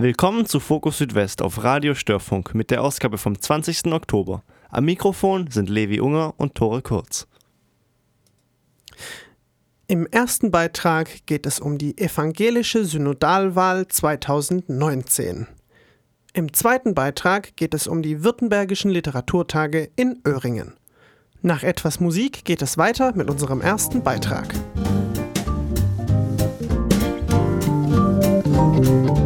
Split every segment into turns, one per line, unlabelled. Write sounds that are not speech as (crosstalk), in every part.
Willkommen zu Fokus Südwest auf Radio Störfunk mit der Ausgabe vom 20. Oktober. Am Mikrofon sind Levi Unger und Tore Kurz.
Im ersten Beitrag geht es um die evangelische Synodalwahl 2019. Im zweiten Beitrag geht es um die Württembergischen Literaturtage in Öhringen. Nach etwas Musik geht es weiter mit unserem ersten Beitrag.
Am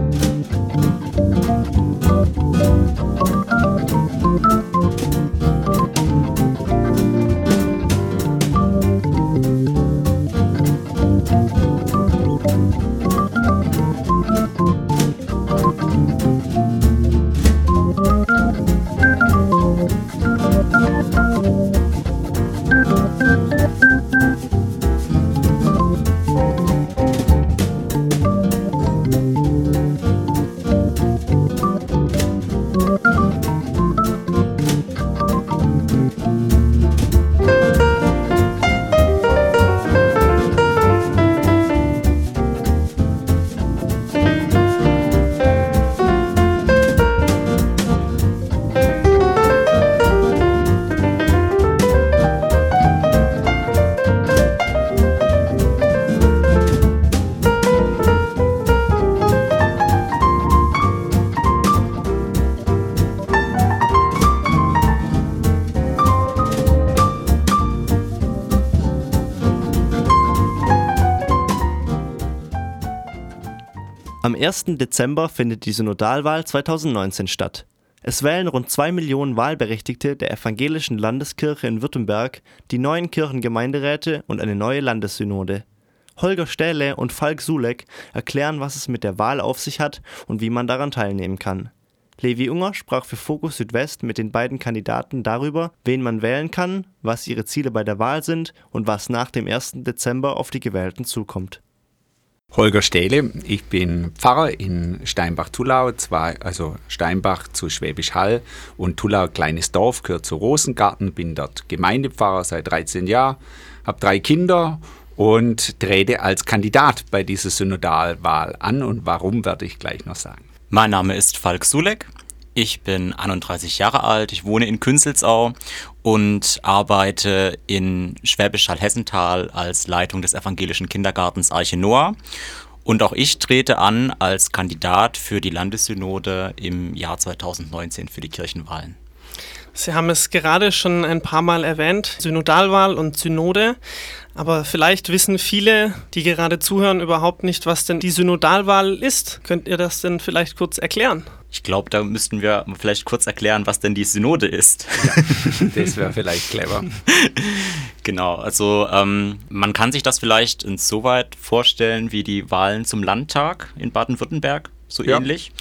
1. Dezember findet die Synodalwahl 2019 statt. Es wählen rund zwei Millionen Wahlberechtigte der Evangelischen Landeskirche in Württemberg die neuen Kirchengemeinderäte und eine neue Landessynode. Holger Stähle und Falk Sulek erklären, was es mit der Wahl auf sich hat und wie man daran teilnehmen kann. Levi Unger sprach für Fokus Südwest mit den beiden Kandidaten darüber, wen man wählen kann, was ihre Ziele bei der Wahl sind und was nach dem 1. Dezember auf die Gewählten zukommt.
Holger Stähle, ich bin Pfarrer in Steinbach-Tullau, also Steinbach zu Schwäbisch Hall und Tullau, kleines Dorf, gehört zu Rosengarten, bin dort Gemeindepfarrer seit 13 Jahren, habe drei Kinder und trete als Kandidat bei dieser Synodalwahl an und warum werde ich gleich noch sagen.
Mein Name ist Falk Sulek. Ich bin 31 Jahre alt, ich wohne in Künzelsau und arbeite in Schwäbisch Hall-Hessental als Leitung des evangelischen Kindergartens Arche Noah. Und auch ich trete an als Kandidat für die Landessynode im Jahr 2019 für die Kirchenwahlen.
Sie haben es gerade schon ein paar Mal erwähnt, Synodalwahl und Synode. Aber vielleicht wissen viele, die gerade zuhören, überhaupt nicht, was denn die Synodalwahl ist. Könnt ihr das denn vielleicht kurz erklären?
Ich glaube, da müssten wir vielleicht kurz erklären, was denn die Synode ist.
Ja, das wäre (laughs) vielleicht clever.
genau, also ähm, man kann sich das vielleicht insoweit vorstellen wie die Wahlen zum Landtag in Baden-Württemberg, so ja. ähnlich.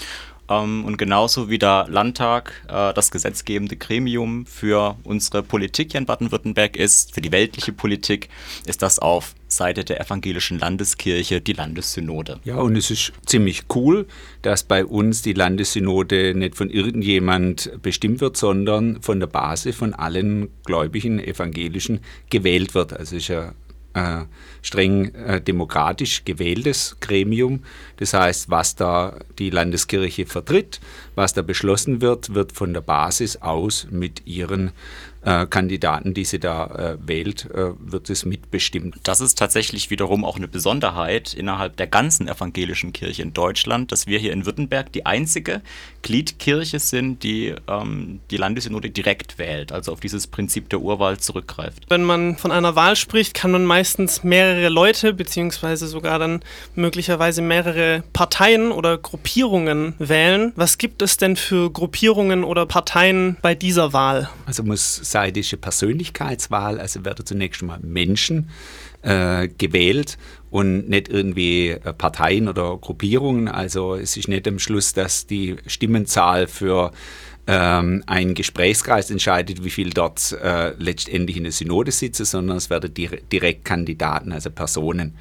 Ähm, und genauso wie der Landtag äh, das gesetzgebende Gremium für unsere Politik hier in Baden-Württemberg ist, für die weltliche Politik, ist das auf Seite der evangelischen Landeskirche die Landessynode.
Ja, und es ist ziemlich cool, dass bei uns die Landessynode nicht von irgendjemand bestimmt wird, sondern von der Basis von allen gläubigen Evangelischen gewählt wird. Also es ist ja äh, streng äh, demokratisch gewähltes Gremium. Das heißt, was da die Landeskirche vertritt, was da beschlossen wird, wird von der Basis aus mit ihren äh, Kandidaten, die sie da äh, wählt, äh, wird es mitbestimmt.
Das ist tatsächlich wiederum auch eine Besonderheit innerhalb der ganzen evangelischen Kirche in Deutschland, dass wir hier in Württemberg die einzige Gliedkirche sind, die ähm, die Landessynode direkt wählt, also auf dieses Prinzip der Urwahl zurückgreift.
Wenn man von einer Wahl spricht, kann man meistens mehrere Leute beziehungsweise sogar dann möglicherweise mehrere Parteien oder Gruppierungen wählen. Was gibt es denn für Gruppierungen oder Parteien bei dieser Wahl?
Also muss gleichzeitige Persönlichkeitswahl, also werden zunächst mal Menschen äh, gewählt und nicht irgendwie äh, Parteien oder Gruppierungen. Also es ist nicht am Schluss, dass die Stimmenzahl für ähm, ein Gesprächskreis entscheidet, wie viel dort äh, letztendlich in der Synode sitzen, sondern es werden direkt Kandidaten, also Personen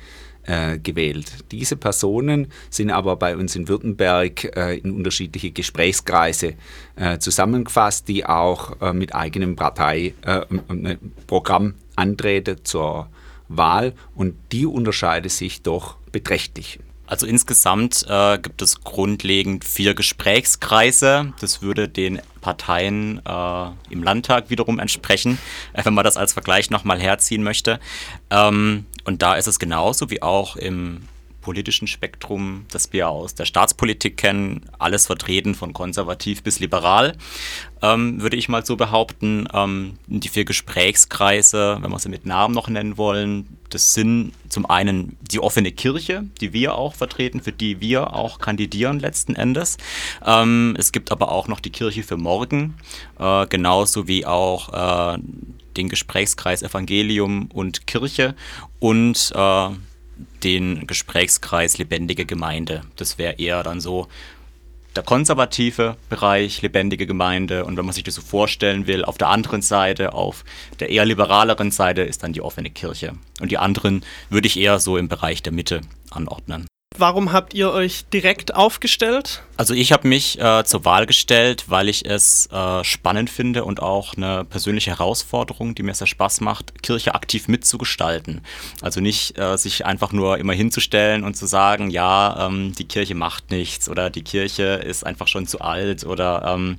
äh, gewählt. Diese Personen sind aber bei uns in Württemberg äh, in unterschiedliche Gesprächskreise äh, zusammengefasst, die auch äh, mit eigenem Parteiprogramm antreten zur Wahl und die unterscheiden sich doch beträchtlich.
Also insgesamt äh, gibt es grundlegend vier Gesprächskreise. Das würde den Parteien äh, im Landtag wiederum entsprechen, äh, wenn man das als Vergleich nochmal herziehen möchte. Ähm, und da ist es genauso wie auch im politischen Spektrum, das wir aus der Staatspolitik kennen, alles vertreten von konservativ bis liberal, ähm, würde ich mal so behaupten. Ähm, die vier Gesprächskreise, wenn wir sie mit Namen noch nennen wollen, das sind zum einen die offene Kirche, die wir auch vertreten, für die wir auch kandidieren letzten Endes. Ähm, es gibt aber auch noch die Kirche für morgen, äh, genauso wie auch äh, den Gesprächskreis Evangelium und Kirche und äh, den Gesprächskreis lebendige Gemeinde. Das wäre eher dann so der konservative Bereich, lebendige Gemeinde. Und wenn man sich das so vorstellen will, auf der anderen Seite, auf der eher liberaleren Seite, ist dann die offene Kirche. Und die anderen würde ich eher so im Bereich der Mitte anordnen.
Warum habt ihr euch direkt aufgestellt?
Also ich habe mich äh, zur Wahl gestellt, weil ich es äh, spannend finde und auch eine persönliche Herausforderung, die mir sehr Spaß macht, Kirche aktiv mitzugestalten. Also nicht äh, sich einfach nur immer hinzustellen und zu sagen, ja, ähm, die Kirche macht nichts oder die Kirche ist einfach schon zu alt oder ähm,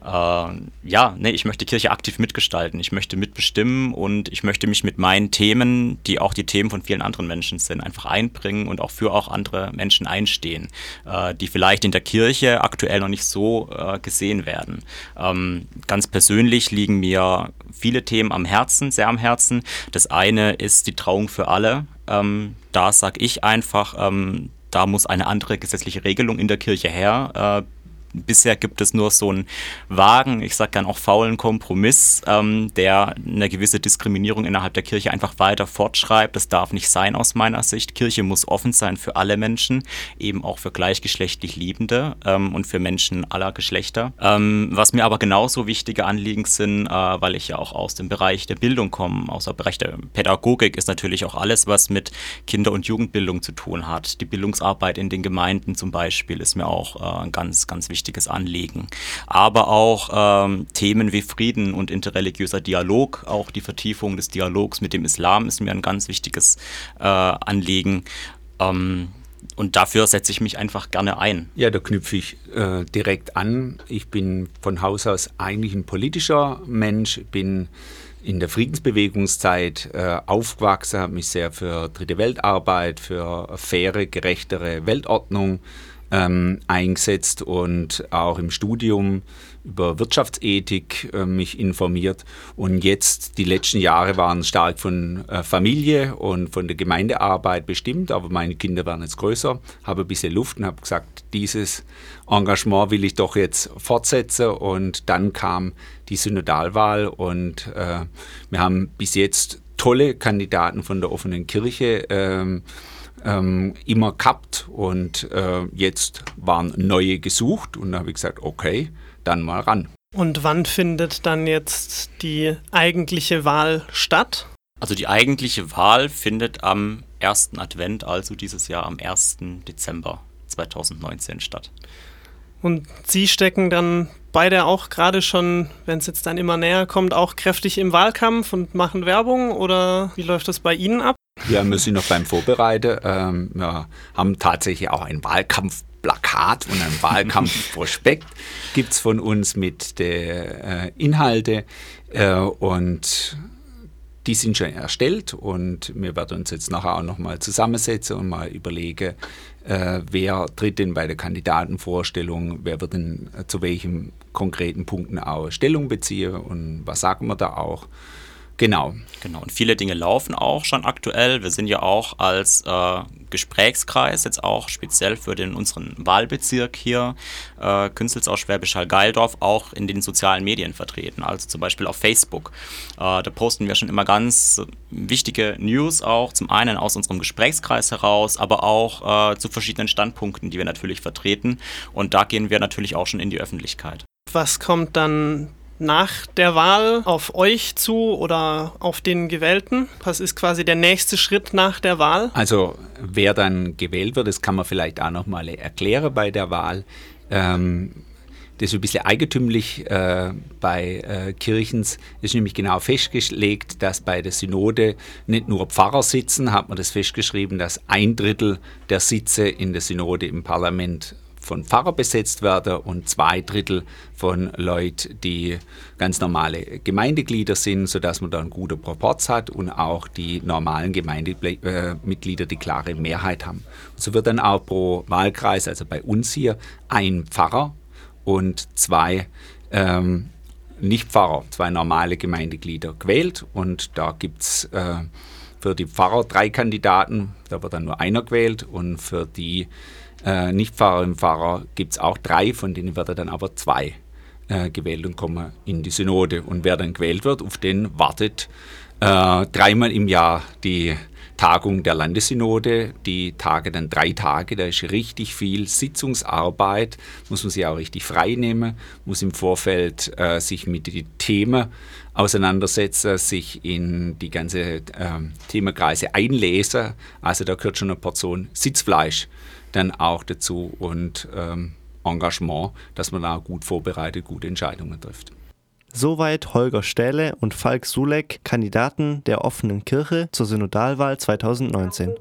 äh, ja, nee, ich möchte Kirche aktiv mitgestalten. Ich möchte mitbestimmen und ich möchte mich mit meinen Themen, die auch die Themen von vielen anderen Menschen sind, einfach einbringen und auch für auch andere Menschen einstehen, äh, die vielleicht in der Kirche aktuell noch nicht so äh, gesehen werden. Ähm, ganz persönlich liegen mir viele Themen am Herzen, sehr am Herzen. Das eine ist die Trauung für alle. Ähm, da sage ich einfach, ähm, da muss eine andere gesetzliche Regelung in der Kirche her. Bisher gibt es nur so einen vagen, ich sage gern auch faulen Kompromiss, ähm, der eine gewisse Diskriminierung innerhalb der Kirche einfach weiter fortschreibt. Das darf nicht sein aus meiner Sicht. Kirche muss offen sein für alle Menschen, eben auch für gleichgeschlechtlich Liebende ähm, und für Menschen aller Geschlechter. Ähm, was mir aber genauso wichtige Anliegen sind, äh, weil ich ja auch aus dem Bereich der Bildung komme, aus dem Bereich der Pädagogik, ist natürlich auch alles, was mit Kinder- und Jugendbildung zu tun hat. Die Bildungsarbeit in den Gemeinden zum Beispiel ist mir auch äh, ganz, ganz wichtig wichtiges Anliegen. Aber auch ähm, Themen wie Frieden und interreligiöser Dialog, auch die Vertiefung des Dialogs mit dem Islam ist mir ein ganz wichtiges äh, Anliegen. Ähm, und dafür setze ich mich einfach gerne ein.
Ja, da knüpfe ich äh, direkt an. Ich bin von Haus aus eigentlich ein politischer Mensch, bin in der Friedensbewegungszeit äh, aufgewachsen, habe mich sehr für Dritte Weltarbeit, für faire, gerechtere Weltordnung ähm, eingesetzt und auch im Studium über Wirtschaftsethik äh, mich informiert. Und jetzt, die letzten Jahre waren stark von äh, Familie und von der Gemeindearbeit bestimmt, aber meine Kinder werden jetzt größer, habe ein bisschen Luft und habe gesagt, dieses Engagement will ich doch jetzt fortsetzen. Und dann kam die Synodalwahl und äh, wir haben bis jetzt tolle Kandidaten von der offenen Kirche. Ähm, ähm, immer gehabt und äh, jetzt waren neue gesucht und da habe ich gesagt, okay, dann mal ran.
Und wann findet dann jetzt die eigentliche Wahl statt?
Also die eigentliche Wahl findet am ersten Advent, also dieses Jahr am 1. Dezember 2019 statt.
Und Sie stecken dann beide auch gerade schon, wenn es jetzt dann immer näher kommt, auch kräftig im Wahlkampf und machen Werbung oder wie läuft das bei Ihnen ab?
Ja, wir sind noch beim Vorbereiten. Ähm, wir haben tatsächlich auch ein Wahlkampfplakat und ein Wahlkampfprospekt (laughs) gibt es von uns mit den äh, Inhalten. Äh, und die sind schon erstellt und wir werden uns jetzt nachher auch nochmal zusammensetzen und mal überlegen, äh, wer tritt denn bei der Kandidatenvorstellung, wer wird denn zu welchen konkreten Punkten auch Stellung beziehen und was sagen wir da auch. Genau.
Genau. Und viele Dinge laufen auch schon aktuell. Wir sind ja auch als äh, Gesprächskreis jetzt auch speziell für den unseren Wahlbezirk hier, äh, Künstelsau Schwäbisch Hall-Geildorf, auch in den sozialen Medien vertreten. Also zum Beispiel auf Facebook. Äh, da posten wir schon immer ganz wichtige News auch. Zum einen aus unserem Gesprächskreis heraus, aber auch äh, zu verschiedenen Standpunkten, die wir natürlich vertreten. Und da gehen wir natürlich auch schon in die Öffentlichkeit.
Was kommt dann nach der Wahl auf euch zu oder auf den Gewählten? Was ist quasi der nächste Schritt nach der Wahl?
Also wer dann gewählt wird, das kann man vielleicht auch nochmal erklären bei der Wahl. Ähm, Das ist ein bisschen eigentümlich äh, bei äh, Kirchens. ist nämlich genau festgelegt, dass bei der Synode nicht nur Pfarrer sitzen, hat man das festgeschrieben, dass ein Drittel der Sitze in der Synode im Parlament von Pfarrer besetzt werden und zwei Drittel von Leuten, die ganz normale Gemeindeglieder sind, sodass man da einen guten Proporz hat und auch die normalen Gemeindemitglieder die klare Mehrheit haben. So wird dann auch pro Wahlkreis, also bei uns hier, ein Pfarrer und zwei ähm, Nicht-Pfarrer, zwei normale Gemeindeglieder gewählt. Und da gibt es äh, für die Pfarrer drei Kandidaten, da wird dann nur einer gewählt. Und für die äh, Nicht-Pfarrerinnen und Pfarrer gibt es auch drei, von denen werden dann aber zwei äh, gewählt und kommen in die Synode. Und wer dann gewählt wird, auf den wartet äh, dreimal im Jahr die Tagung der Landessynode, die Tage dann drei Tage, da ist richtig viel Sitzungsarbeit, muss man sich auch richtig frei nehmen, muss im Vorfeld äh, sich mit den Themen auseinandersetzen, sich in die ganze äh, Themenkreise einlesen. Also da gehört schon eine Portion Sitzfleisch dann auch dazu und ähm, Engagement, dass man da gut vorbereitet gute Entscheidungen trifft.
Soweit Holger Stähle und Falk Sulek, Kandidaten der offenen Kirche zur Synodalwahl 2019.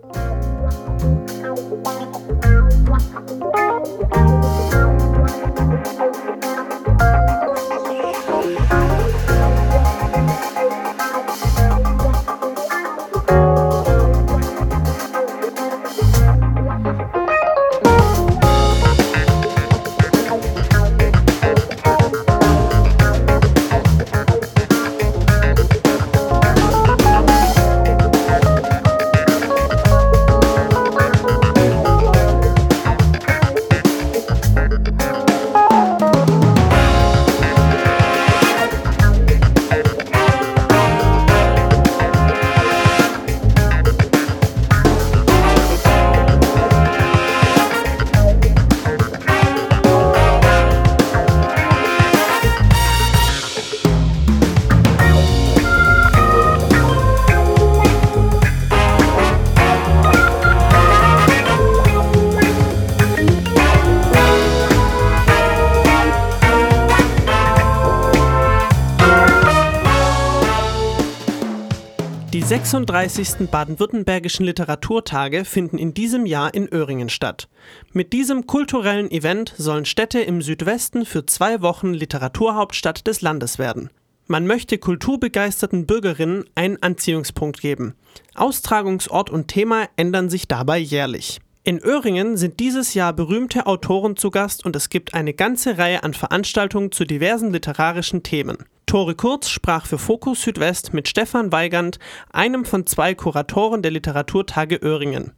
36. baden-württembergischen Literaturtage finden in diesem Jahr in Öhringen statt. Mit diesem kulturellen Event sollen Städte im Südwesten für zwei Wochen Literaturhauptstadt des Landes werden. Man möchte kulturbegeisterten Bürgerinnen einen Anziehungspunkt geben. Austragungsort und Thema ändern sich dabei jährlich. In Öhringen sind dieses Jahr berühmte Autoren zu Gast und es gibt eine ganze Reihe an Veranstaltungen zu diversen literarischen Themen. Tore Kurz sprach für Fokus Südwest mit Stefan Weigand, einem von zwei Kuratoren der Literaturtage Öhringen.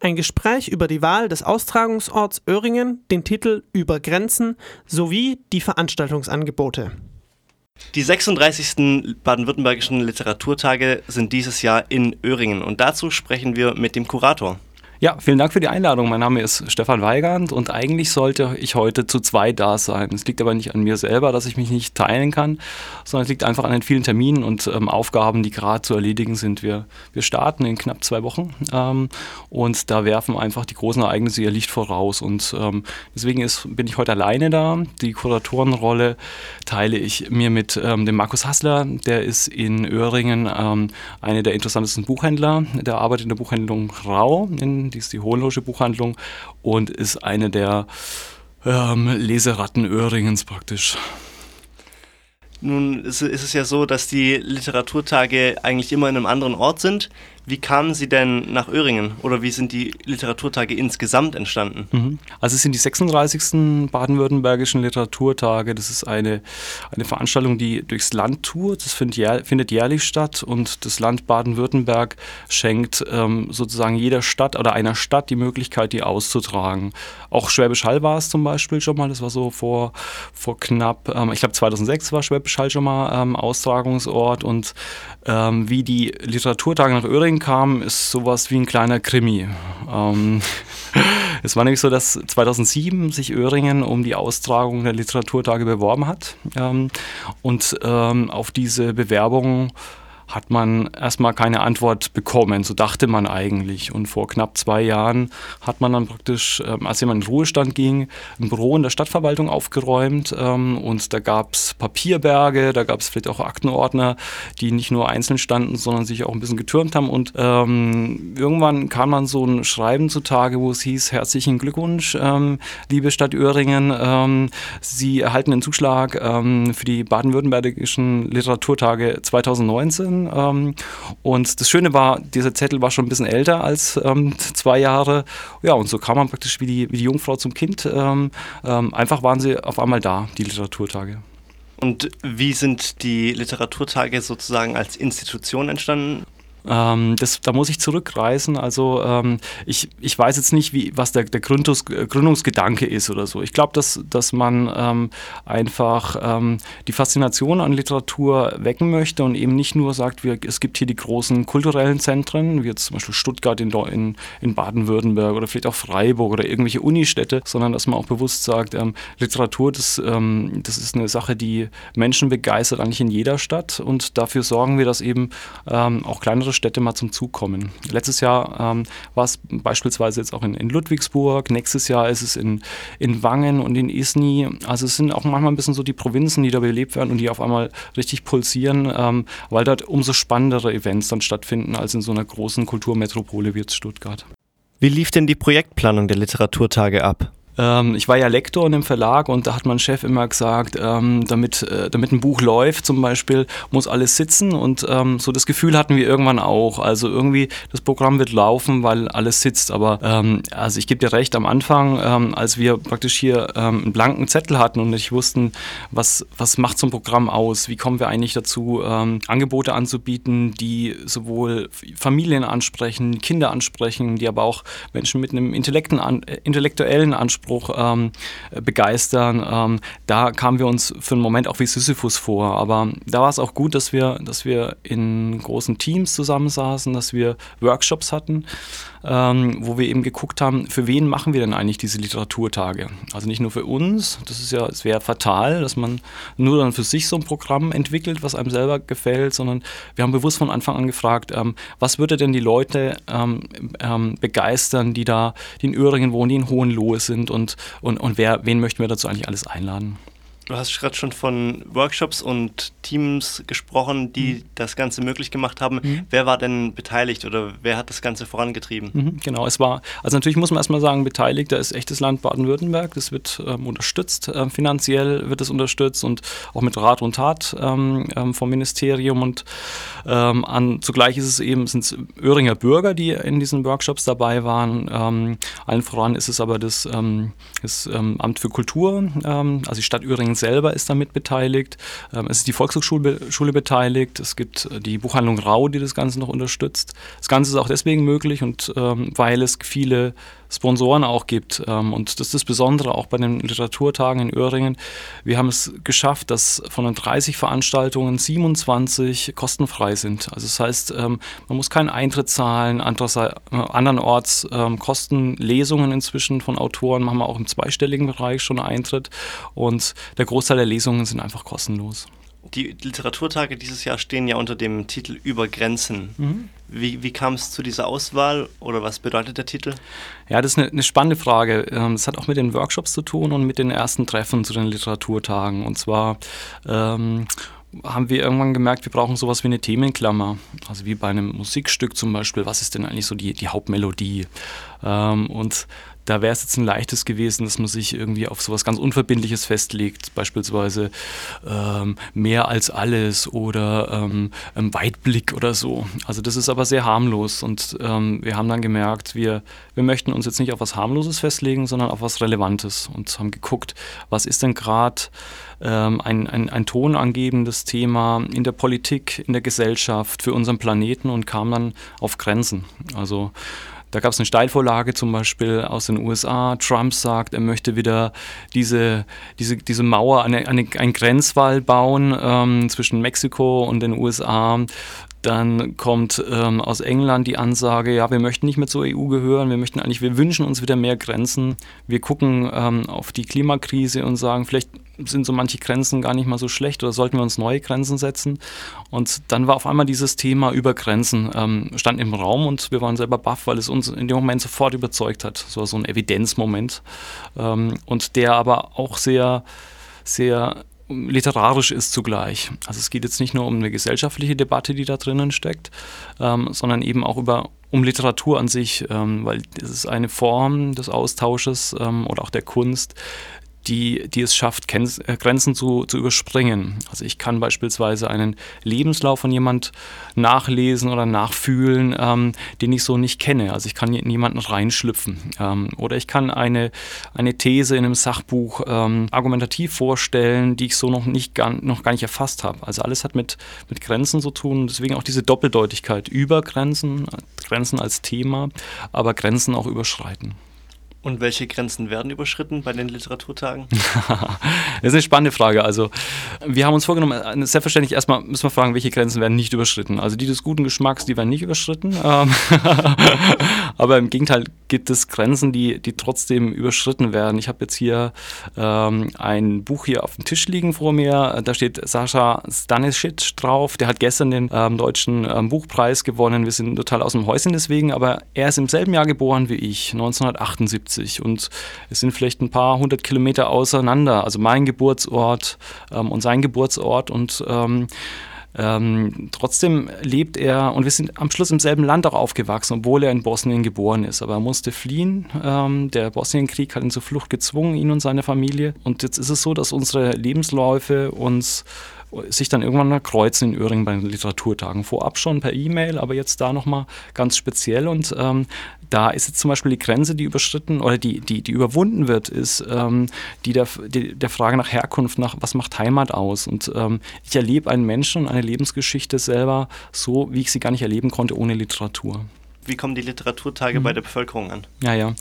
Ein Gespräch über die Wahl des Austragungsorts Öhringen, den Titel Über Grenzen sowie die Veranstaltungsangebote.
Die 36. baden-württembergischen Literaturtage sind dieses Jahr in Öhringen und dazu sprechen wir mit dem Kurator.
Ja, vielen Dank für die Einladung. Mein Name ist Stefan Weigand und eigentlich sollte ich heute zu zwei da sein. Es liegt aber nicht an mir selber, dass ich mich nicht teilen kann, sondern es liegt einfach an den vielen Terminen und ähm, Aufgaben, die gerade zu erledigen sind. Wir, wir starten in knapp zwei Wochen ähm, und da werfen einfach die großen Ereignisse ihr Licht voraus. Und ähm, deswegen ist, bin ich heute alleine da. Die Kuratorenrolle teile ich mir mit ähm, dem Markus Hassler. Der ist in Öhringen ähm, einer der interessantesten Buchhändler. Der arbeitet in der Buchhandlung Rau in die ist die Hohenloische Buchhandlung und ist eine der ähm, Leseratten Öhringens praktisch.
Nun ist es ja so, dass die Literaturtage eigentlich immer in einem anderen Ort sind. Wie kamen Sie denn nach Öhringen oder wie sind die Literaturtage insgesamt entstanden?
Mhm. Also es sind die 36. baden-württembergischen Literaturtage. Das ist eine, eine Veranstaltung, die durchs Land tourt. Das findet, jähr, findet jährlich statt und das Land Baden-Württemberg schenkt ähm, sozusagen jeder Stadt oder einer Stadt die Möglichkeit, die auszutragen. Auch Schwäbisch Hall war es zum Beispiel schon mal. Das war so vor, vor knapp, ähm, ich glaube 2006 war Schwäbisch Hall schon mal ähm, Austragungsort und ähm, wie die Literaturtage nach Öhringen kam, ist sowas wie ein kleiner Krimi. Ähm, (laughs) es war nämlich so, dass 2007 sich Öhringen um die Austragung der Literaturtage beworben hat. Ähm, und ähm, auf diese Bewerbung hat man erstmal keine Antwort bekommen. So dachte man eigentlich. Und vor knapp zwei Jahren hat man dann praktisch, ähm, als jemand in Ruhestand ging, ein Büro in der Stadtverwaltung aufgeräumt. Ähm, und da gab es Papierberge, da gab es vielleicht auch Aktenordner, die nicht nur einzeln standen, sondern sich auch ein bisschen getürmt haben. Und ähm, irgendwann kam dann so ein Schreiben zutage, wo es hieß, herzlichen Glückwunsch, ähm, liebe Stadt Öhringen. Sie erhalten den Zuschlag für die baden-württembergischen Literaturtage 2019 ähm, und das Schöne war, dieser Zettel war schon ein bisschen älter als ähm, zwei Jahre. Ja, und so kam man praktisch wie die, wie die Jungfrau zum Kind. Ähm, ähm, einfach waren sie auf einmal da, die Literaturtage.
Und wie sind die Literaturtage sozusagen als Institution entstanden?
Ähm, das, da muss ich zurückreisen. Also ähm, ich, ich weiß jetzt nicht, wie, was der, der Gründungs, Gründungsgedanke ist oder so. Ich glaube, dass, dass man ähm, einfach ähm, die Faszination an Literatur wecken möchte und eben nicht nur sagt, wir, es gibt hier die großen kulturellen Zentren, wie jetzt zum Beispiel Stuttgart in, in, in Baden-Württemberg oder vielleicht auch Freiburg oder irgendwelche Unistädte, sondern dass man auch bewusst sagt, ähm, Literatur, das, ähm, das ist eine Sache, die Menschen begeistert eigentlich in jeder Stadt und dafür sorgen wir, dass eben auch kleinere Städte mal zum Zug kommen. Letztes Jahr ähm, war es beispielsweise jetzt auch in, in, Ludwigsburg, nächstes Jahr ist es in, in Wangen und in Isny. Also es sind auch manchmal ein bisschen so die Provinzen, die da belebt werden und die auf einmal richtig pulsieren, ähm, weil dort umso spannendere Events dann stattfinden als in so einer großen Kulturmetropole wie jetzt Stuttgart.
Wie lief denn die Projektplanung der Literaturtage ab?
Ähm, ich war ja Lektor in dem Verlag und da hat mein Chef immer gesagt, ähm, damit, äh, damit ein Buch läuft zum Beispiel, muss alles sitzen und ähm, so das Gefühl hatten wir irgendwann auch. Also irgendwie das Programm wird laufen, weil alles sitzt. Aber ähm, also ich gebe dir recht, am Anfang, ähm, als wir praktisch hier ähm, einen blanken Zettel hatten und nicht wussten, was, was macht so ein Programm aus, wie kommen wir eigentlich dazu, Angebote anzubieten, die sowohl Familien ansprechen, Kinder ansprechen, die aber auch Menschen mit einem äh, intellektuellen Anspruch Anspruch ähm, begeistern. Ähm, da kamen wir uns für einen Moment auch wie Sisyphus vor. Aber da war es auch gut, dass wir, dass wir in großen Teams zusammensaßen, dass wir Workshops hatten ähm, wo wir eben geguckt haben, für wen machen wir denn eigentlich diese Literaturtage? Also nicht nur für uns, das ist ja, es wäre fatal, dass man nur dann für sich so ein Programm entwickelt, was einem selber gefällt, sondern wir haben bewusst von Anfang an gefragt, ähm, was würde denn die Leute ähm, ähm begeistern, die da, in Öhringen wohnen, die in Hohenlohe sind und, und, und wer, wen möchten wir dazu eigentlich alles einladen?
Du hast gerade schon von Workshops und Teams gesprochen, die mhm. das Ganze möglich gemacht haben. Mhm. Wer war denn beteiligt oder wer hat das Ganze vorangetrieben?
Mhm, genau, es war, also natürlich muss man erstmal sagen, beteiligt, da ist echtes Land Baden-Württemberg, das wird ähm, unterstützt, äh, finanziell wird es unterstützt und auch mit Rat und Tat ähm, ähm vom Ministerium und ähm, an, zugleich ist es eben, sind es Öhringer Bürger, die in diesen Workshops dabei waren. Ähm, allen voran ist es aber das, das Amt für Kultur, also die Stadt Öhringen Verein selber ist damit beteiligt. Ähm, es ist die Volkshochschule Schule beteiligt. Es gibt äh, die Buchhandlung Rau, die das Ganze noch unterstützt. Das Ganze ist auch deswegen möglich und ähm, weil es viele Sponsoren auch gibt. Ähm, und das ist das Besondere auch bei den Literaturtagen in Öhringen. Wir haben es geschafft, dass von den 30 Veranstaltungen 27 kostenfrei sind. Also das heißt, ähm, man muss keinen Eintritt zahlen. Andererseits, äh, andernorts ähm, kosten Lesungen inzwischen von Autoren, machen wir auch im zweistelligen Bereich schon Eintritt. Und der Großteil der Lesungen sind einfach kostenlos.
Die Literaturtage dieses Jahr stehen ja unter dem Titel Über Grenzen. Mhm. Wie, wie kam es zu dieser Auswahl oder was bedeutet der Titel?
Ja, das ist eine, eine spannende Frage. Es hat auch mit den Workshops zu tun und mit den ersten Treffen zu den Literaturtagen. Und zwar ähm, haben wir irgendwann gemerkt, wir brauchen sowas wie eine Themenklammer. Also wie bei einem Musikstück zum Beispiel, was ist denn eigentlich so die, die Hauptmelodie? Ähm, und da wäre es jetzt ein leichtes gewesen, dass man sich irgendwie auf sowas ganz Unverbindliches festlegt, beispielsweise ähm, mehr als alles oder ähm, Weitblick oder so. Also das ist aber sehr harmlos und ähm, wir haben dann gemerkt, wir, wir möchten uns jetzt nicht auf was harmloses festlegen, sondern auf was Relevantes und haben geguckt, was ist denn gerade ähm, ein, ein, ein tonangebendes Thema in der Politik, in der Gesellschaft, für unseren Planeten und kam dann auf Grenzen. Also da gab es eine Steilvorlage zum Beispiel aus den USA. Trump sagt, er möchte wieder diese, diese, diese Mauer, eine, eine, einen Grenzwall bauen ähm, zwischen Mexiko und den USA. Dann kommt ähm, aus England die Ansage, ja, wir möchten nicht mehr zur EU gehören, wir möchten eigentlich, wir wünschen uns wieder mehr Grenzen. Wir gucken ähm, auf die Klimakrise und sagen, vielleicht sind so manche Grenzen gar nicht mal so schlecht oder sollten wir uns neue Grenzen setzen? Und dann war auf einmal dieses Thema über Grenzen, ähm, stand im Raum und wir waren selber baff, weil es uns in dem Moment sofort überzeugt hat. So, so ein Evidenzmoment. Ähm, und der aber auch sehr, sehr literarisch ist zugleich. Also es geht jetzt nicht nur um eine gesellschaftliche Debatte, die da drinnen steckt, ähm, sondern eben auch über um Literatur an sich, ähm, weil es ist eine Form des Austausches ähm, oder auch der Kunst, die, die es schafft, äh, Grenzen zu, zu überspringen. Also ich kann beispielsweise einen Lebenslauf von jemand nachlesen oder nachfühlen, ähm, den ich so nicht kenne. Also ich kann in jemanden reinschlüpfen. Ähm, oder ich kann eine, eine These in einem Sachbuch ähm, argumentativ vorstellen, die ich so noch, nicht, gar, noch gar nicht erfasst habe. Also alles hat mit, mit Grenzen zu tun. Deswegen auch diese Doppeldeutigkeit über Grenzen, Grenzen als Thema, aber Grenzen auch überschreiten.
Und welche Grenzen werden überschritten bei den Literaturtagen? (laughs)
das ist eine spannende Frage. Also, wir haben uns vorgenommen, äh, selbstverständlich erstmal müssen wir fragen, welche Grenzen werden nicht überschritten. Also, die des guten Geschmacks, die werden nicht überschritten. Ähm, (laughs) aber im Gegenteil gibt es Grenzen, die, die trotzdem überschritten werden. Ich habe jetzt hier ähm, ein Buch hier auf dem Tisch liegen vor mir. Da steht Sascha Stanisic drauf. Der hat gestern den ähm, deutschen ähm, Buchpreis gewonnen. Wir sind total aus dem Häuschen deswegen, aber er ist im selben Jahr geboren wie ich, 1978. Leipzig und es sind vielleicht ein paar hundert Kilometer auseinander, also mein Geburtsort ähm, und sein Geburtsort und ähm, trotzdem lebt er und wir sind am Schluss im selben Land auch aufgewachsen, obwohl er in Bosnien geboren ist. Aber er musste fliehen. Ähm, der Bosnienkrieg hat ihn zur Flucht gezwungen, ihn und seine Familie. Und jetzt ist es so, dass unsere Lebensläufe uns sich dann irgendwann mal kreuzen in Öhringen bei den Literaturtagen. Vorab schon per E-Mail, aber jetzt da nochmal ganz speziell. Und ähm, da ist jetzt zum Beispiel die Grenze, die überschritten oder die, die, die überwunden wird, ist ähm, die, der, die der Frage nach Herkunft, nach was macht Heimat aus. Und ähm, ich erlebe einen Menschen und eine Lebensgeschichte selber so, wie ich sie gar nicht erleben konnte ohne Literatur.
Wie kommen die Literaturtage mhm. bei der Bevölkerung an?
Ja, ja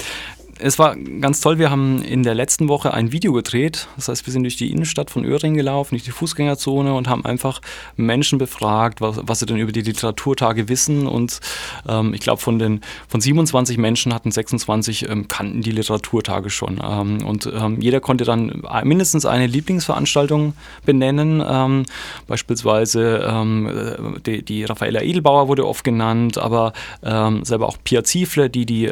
es war ganz toll. Wir haben in der letzten Woche ein Video gedreht. Das heißt, wir sind durch die Innenstadt von Öhring gelaufen, durch die Fußgängerzone und haben einfach Menschen befragt, was, was sie denn über die Literaturtage wissen. Und ähm, ich glaube, von den von 27 Menschen hatten 26 ähm, kannten die Literaturtage schon. Ähm, und ähm, jeder konnte dann mindestens eine Lieblingsveranstaltung benennen. Ähm, beispielsweise ähm, die, die Raffaella Edelbauer wurde oft genannt, aber selber auch Pia Ziefle, die, die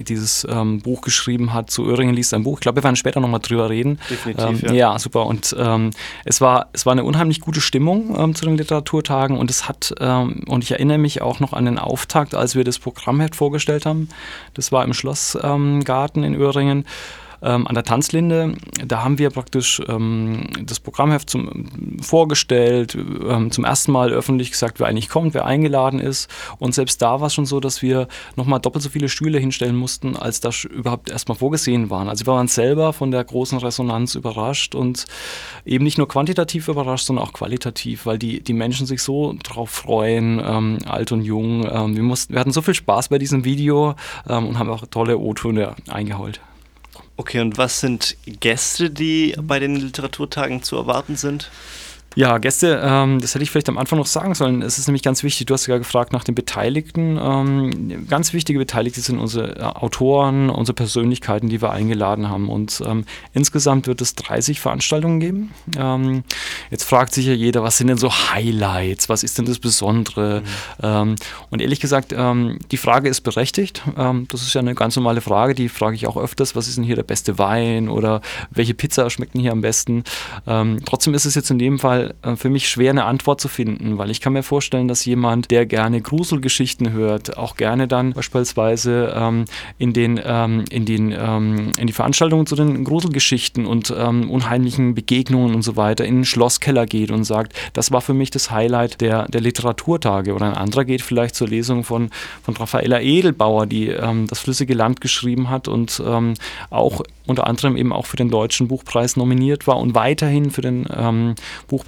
dieses Buch geschrieben hat, zu Öhringen liest ein Buch. Ich glaube, wir werden später nochmal drüber reden.
Definitiv,
ähm, ja. ja. super. Und ähm, es, war, es war eine unheimlich gute Stimmung ähm, zu den Literaturtagen und es hat, ähm, und ich erinnere mich auch noch an den Auftakt, als wir das Programmheft vorgestellt haben. Das war im Schlossgarten in Öhringen ähm, an der Tanzlinde. Da haben wir praktisch ähm, das Programmheft zum, vorgestellt, ähm, zum ersten Mal öffentlich gesagt, wer eigentlich kommt, wer eingeladen ist. Und selbst da war es schon so, dass wir nochmal doppelt so viele Stühle hinstellen mussten, als das überhaupt erstmal vorgesehen waren. Also wir waren selber von der großen Resonanz überrascht und eben nicht nur quantitativ überrascht, sondern auch qualitativ, weil die, die Menschen sich so drauf freuen, ähm, alt und jung. Ähm, wir, mussten, wir hatten so viel Spaß bei diesem Video ähm, und haben auch tolle O-Töne eingeholt.
Okay, und was sind Gäste, die bei den Literaturtagen zu erwarten sind?
Ja, Gäste, ähm, das hätte ich vielleicht am Anfang noch sagen sollen. Es ist nämlich ganz wichtig, du hast ja gefragt nach den Beteiligten. Ähm, ganz wichtige Beteiligte sind unsere äh, Autoren, unsere Persönlichkeiten, die wir eingeladen haben. Und ähm, insgesamt wird es 30 Veranstaltungen geben. Ähm, jetzt fragt sich ja jeder, was sind denn so Highlights? Was ist denn das Besondere? Mhm. Ähm, und ehrlich gesagt, ähm, die Frage ist berechtigt. das ist ja eine ganz normale Frage, die frage ich auch öfters. Was ist denn hier der beste Wein? Oder welche Pizza schmeckt denn hier am besten? trotzdem ist es jetzt in dem Fall äh, für mich schwer, eine Antwort zu finden, weil ich kann mir vorstellen, dass jemand, der gerne Gruselgeschichten hört, auch gerne dann beispielsweise ähm, in, den, ähm, in, den, ähm, in die Veranstaltungen zu den Gruselgeschichten und ähm, unheimlichen Begegnungen und so weiter in den Schlosskeller geht und sagt, das war für mich das Highlight der, der Literaturtage. Oder ein anderer geht vielleicht zur Lesung von, von Raffaella Edelbauer, die ähm, das flüssige Land geschrieben hat und ähm, auch unter anderem eben auch für den Deutschen Buchpreis nominiert war und weiterhin für den ähm,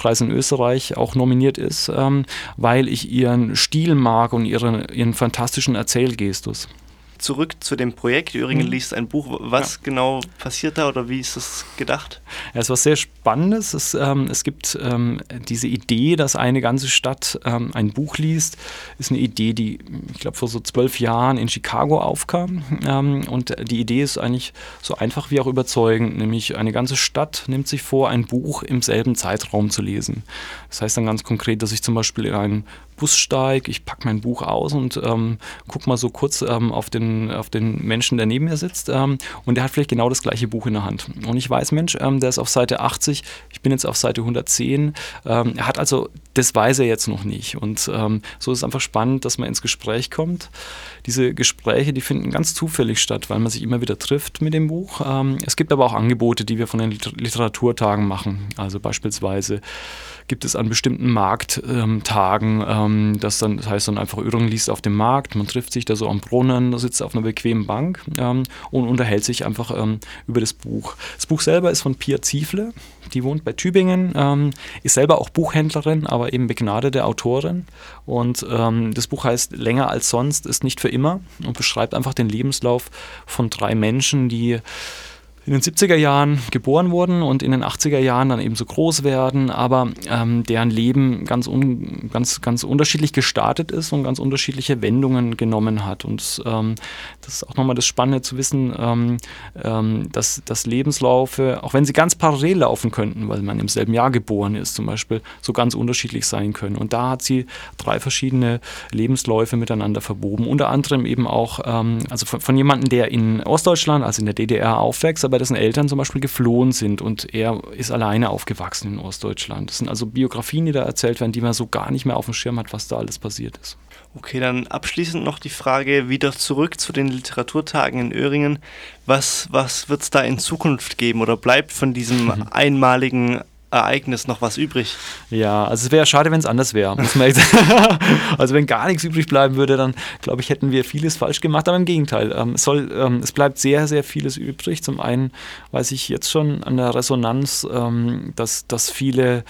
Buchpreis in Österreich auch nominiert ist, ähm, weil ich ihren Stil mag und ihren, ihren fantastischen Erzählgestus.
Zurück zu dem Projekt. Öhringen
Mhm.
liest ein Buch. Was genau passiert da oder wie ist das gedacht?
Ja, es ist was sehr Spannendes. Es, ähm, es gibt ähm, diese Idee, dass eine ganze Stadt ähm, ein Buch liest, ist eine Idee, die, ich glaube, vor so zwölf Jahren in Chicago aufkam. Ähm, und die Idee ist eigentlich so einfach wie auch überzeugend, nämlich eine ganze Stadt nimmt sich vor, ein Buch im selben Zeitraum zu lesen. Das heißt dann ganz konkret, dass ich zum Beispiel in einen Bus steige, ich packe mein Buch aus und ähm, gucke mal so kurz ähm, auf, den, auf den Menschen, der neben mir sitzt ähm, und der hat vielleicht genau das gleiche Buch in der Hand. Und ich weiß, Mensch, ähm, der ist auf Seite 80, ich bin jetzt auf Seite 110. Ähm, er hat also, das weiß er jetzt noch nicht. Und ähm, so ist es einfach spannend, dass man ins Gespräch kommt. Diese Gespräche, die finden ganz zufällig statt, weil man sich immer wieder trifft mit dem Buch. Ähm, es gibt aber auch Angebote, die wir von den Liter Literaturtagen machen. Also beispielsweise gibt es an bestimmten Markttagen, ähm, das, dann, das heißt dann einfach, Öhringen liest auf dem Markt, man trifft sich da so am Brunnen, sitzt auf einer bequemen Bank ähm, und unterhält sich einfach ähm, über das Buch. Das Buch selber ist von Pia Ziefle, die wohnt bei Tübingen, ähm, ist selber auch Buchhändlerin, aber eben begnadete Autorin. Und ähm, das Buch heißt Länger als sonst ist nicht für immer und beschreibt einfach den Lebenslauf von drei Menschen, die in den 70er Jahren geboren wurden und in den 80er Jahren dann eben so groß werden, aber ähm, deren Leben ganz, un, ganz, ganz unterschiedlich gestartet ist und ganz unterschiedliche Wendungen genommen hat. Und ähm, das ist auch nochmal das Spannende zu wissen, ähm, ähm, dass, dass Lebenslaufe, auch wenn sie ganz parallel laufen könnten, weil man im selben Jahr geboren ist zum Beispiel, so ganz unterschiedlich sein können. Und da hat sie drei verschiedene Lebensläufe miteinander verwoben. Unter anderem eben auch, ähm, also von, von jemandem, der in Ostdeutschland, also in der DDR aufwächst, aber dessen Eltern zum Beispiel geflohen sind und er ist alleine aufgewachsen in Ostdeutschland. Das sind also Biografien, die da erzählt werden, die man so gar nicht mehr auf dem Schirm hat, was da alles passiert ist.
Okay, dann abschließend noch die Frage wieder zurück zu den Literaturtagen in Öhringen. Was, was wird es da in Zukunft geben oder bleibt von diesem einmaligen Ereignis noch was übrig?
Ja, also es wäre schade, wenn es anders wäre. (laughs) also wenn gar nichts übrig bleiben würde, dann glaube ich, hätten wir vieles falsch gemacht. Aber im Gegenteil, ähm, es, soll, ähm, es bleibt sehr, sehr vieles übrig. Zum einen weiß ich jetzt schon an der Resonanz, ähm, dass, dass viele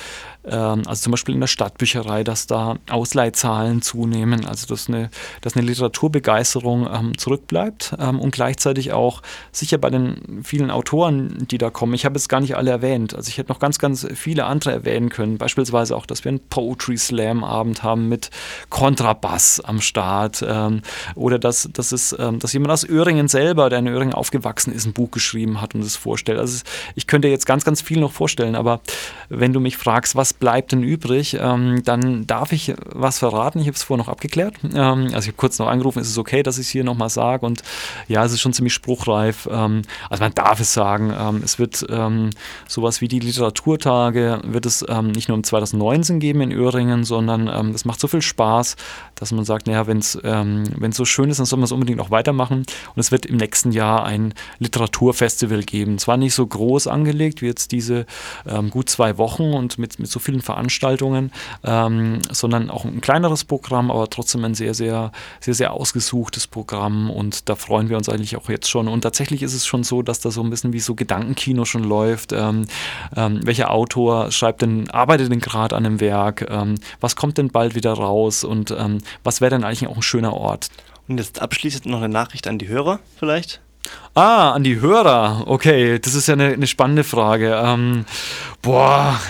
ähm, also zum Beispiel in der Stadtbücherei, dass da Ausleihzahlen zunehmen, also dass eine, dass eine Literaturbegeisterung ähm, zurückbleibt ähm, und gleichzeitig auch sicher bei den vielen Autoren, die da kommen, ich habe jetzt gar nicht alle erwähnt, also ich hätte noch ganz, ganz viele andere erwähnen können, beispielsweise auch, dass wir einen Poetry Slam Abend haben mit Kontrabass am Start ähm, oder dass, dass, es, ähm, dass jemand aus Öhringen selber, der in Öhringen aufgewachsen ist, ein Buch geschrieben hat und es vorstellt. Also ich könnte jetzt ganz, ganz viel noch vorstellen, aber wenn du mich fragst, was bleibt denn übrig, ähm, dann darf ich was verraten. Ich habe es vorher noch abgeklärt. Ähm, also ich habe kurz noch angerufen, ist es okay, dass ich es hier nochmal sage? Und ja, es ist schon ziemlich spruchreif. Ähm, also man darf es sagen. Ähm, es wird sowas wie die Literaturtage, wird es ähm, nicht nur im 2019 geben in Öhringen, sondern ähm, das macht so viel Spaß, dass man sagt, naja, wenn es so schön ist, dann soll man es unbedingt auch weitermachen. Und es wird im nächsten Jahr ein Literaturfestival geben. Zwar nicht so groß angelegt wie jetzt diese gut zwei Wochen und mit, mit so vielen Veranstaltungen, ähm, sondern auch ein kleineres Programm, aber trotzdem ein sehr, sehr, sehr, sehr ausgesuchtes Programm und da freuen wir uns eigentlich auch jetzt schon. Und tatsächlich ist es schon so, dass da so ein bisschen wie so Gedankenkino schon läuft. Ähm, ähm, welcher Autor schreibt denn, arbeitet denn gerade an einem Werk? Ähm, was kommt denn bald wieder raus? Und ähm, was wäre denn eigentlich auch ein schöner Ort?
Und jetzt abschließend noch eine Nachricht an die Hörer vielleicht?
Ah, an die Hörer. Okay, das ist ja eine, eine spannende Frage. Ähm, boah,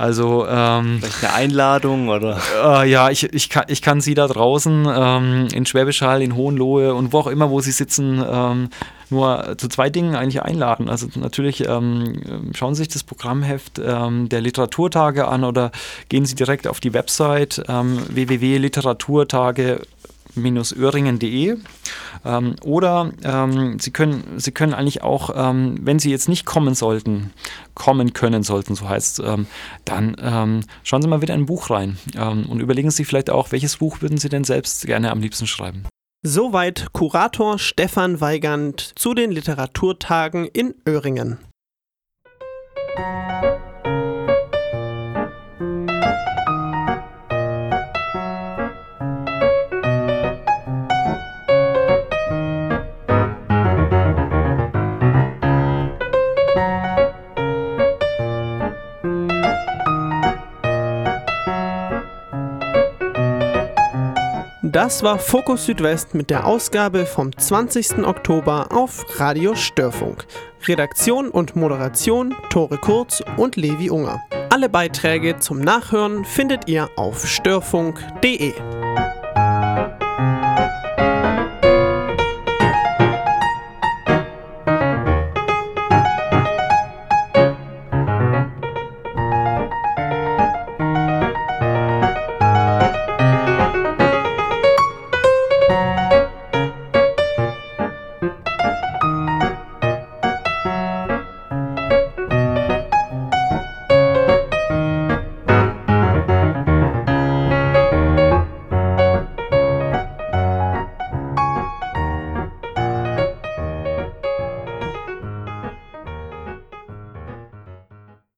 also ähm,
Vielleicht eine Einladung oder?
Äh, ja, ich, ich, kann, ich kann Sie da draußen ähm, in Schwäbisch Hall, in Hohenlohe und wo auch immer, wo Sie sitzen, ähm, nur zu zwei Dingen eigentlich einladen. Also natürlich ähm, schauen Sie sich das Programmheft ähm, der Literaturtage an oder gehen Sie direkt auf die Website ähm, www.literaturtage öhringen.de ähm, oder ähm, Sie, können, Sie können eigentlich auch, ähm, wenn Sie jetzt nicht kommen sollten, kommen können sollten, so heißt es, ähm, dann ähm, schauen Sie mal wieder in ein Buch rein ähm, und überlegen Sie vielleicht auch, welches Buch würden Sie denn selbst gerne am liebsten schreiben.
Soweit Kurator Stefan Weigand zu den Literaturtagen in Öhringen. Das war Fokus Südwest mit der Ausgabe vom 20. Oktober auf Radio Störfunk. Redaktion und Moderation Tore Kurz und Levi Unger. Alle Beiträge zum Nachhören findet ihr auf störfunk.de.